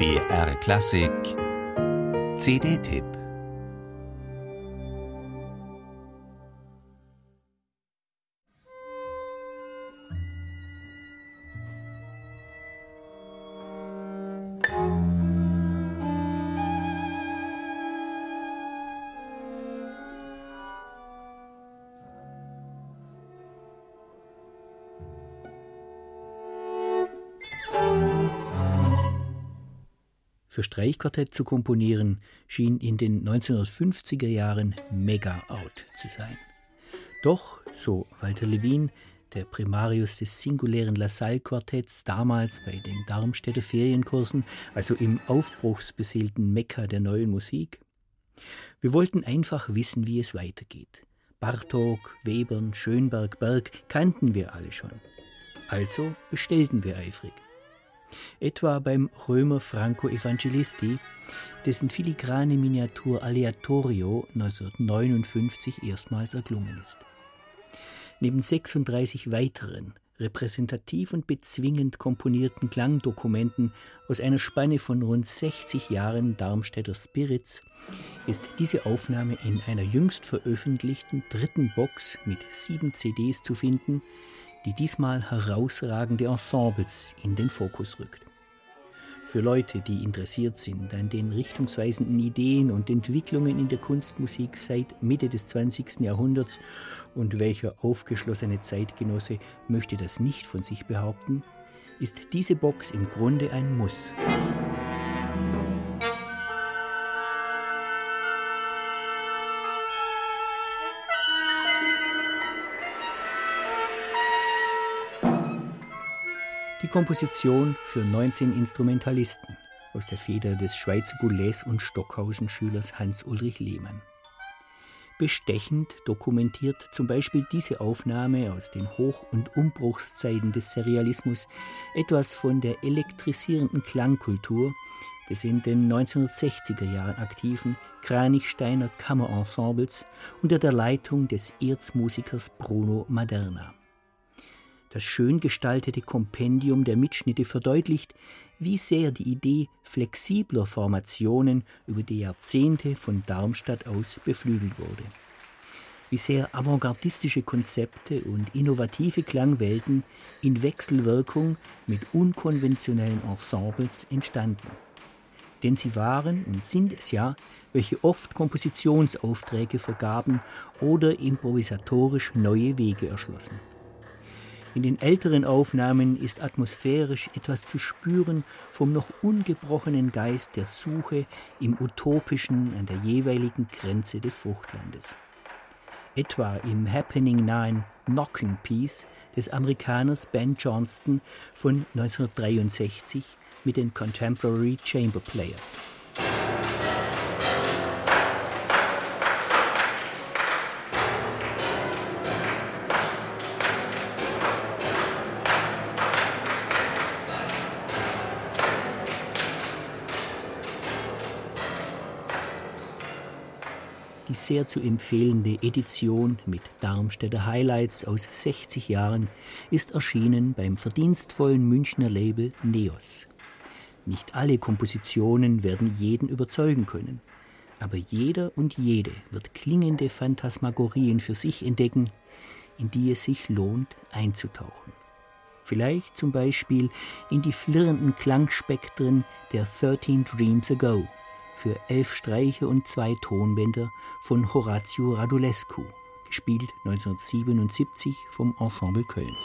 BR Klassik. CD-Tipp Für Streichquartett zu komponieren schien in den 1950er Jahren mega out zu sein. Doch, so Walter Levin, der Primarius des singulären LaSalle-Quartetts, damals bei den Darmstädter Ferienkursen, also im aufbruchsbeseelten Mekka der neuen Musik, wir wollten einfach wissen, wie es weitergeht. Bartok, Webern, Schönberg, Berg kannten wir alle schon. Also bestellten wir eifrig etwa beim Römer Franco Evangelisti, dessen filigrane Miniatur Aleatorio 1959 erstmals erklungen ist. Neben 36 weiteren, repräsentativ und bezwingend komponierten Klangdokumenten aus einer Spanne von rund 60 Jahren Darmstädter Spirits ist diese Aufnahme in einer jüngst veröffentlichten dritten Box mit sieben CDs zu finden, die diesmal herausragende Ensembles in den Fokus rückt. Für Leute, die interessiert sind an den richtungsweisenden Ideen und Entwicklungen in der Kunstmusik seit Mitte des 20. Jahrhunderts und welcher aufgeschlossene Zeitgenosse möchte das nicht von sich behaupten, ist diese Box im Grunde ein Muss. Komposition für 19 Instrumentalisten aus der Feder des Schweizer Boulez und Stockhausen-Schülers Hans-Ulrich Lehmann. Bestechend dokumentiert zum Beispiel diese Aufnahme aus den Hoch- und Umbruchszeiten des Serialismus etwas von der elektrisierenden Klangkultur des in den 1960er Jahren aktiven Kranichsteiner Kammerensembles unter der Leitung des Erzmusikers Bruno Maderna. Das schön gestaltete Kompendium der Mitschnitte verdeutlicht, wie sehr die Idee flexibler Formationen über die Jahrzehnte von Darmstadt aus beflügelt wurde. Wie sehr avantgardistische Konzepte und innovative Klangwelten in Wechselwirkung mit unkonventionellen Ensembles entstanden. Denn sie waren und sind es ja, welche oft Kompositionsaufträge vergaben oder improvisatorisch neue Wege erschlossen. In den älteren Aufnahmen ist atmosphärisch etwas zu spüren vom noch ungebrochenen Geist der Suche im Utopischen an der jeweiligen Grenze des Fruchtlandes. Etwa im Happening nahen Knocking Piece des Amerikaners Ben Johnston von 1963 mit den Contemporary Chamber Players. Die sehr zu empfehlende Edition mit Darmstädter Highlights aus 60 Jahren ist erschienen beim verdienstvollen Münchner Label Neos. Nicht alle Kompositionen werden jeden überzeugen können, aber jeder und jede wird klingende Phantasmagorien für sich entdecken, in die es sich lohnt einzutauchen. Vielleicht zum Beispiel in die flirrenden Klangspektren der 13 Dreams Ago für elf Streiche und zwei Tonbänder von Horatio Radulescu, gespielt 1977 vom Ensemble Köln.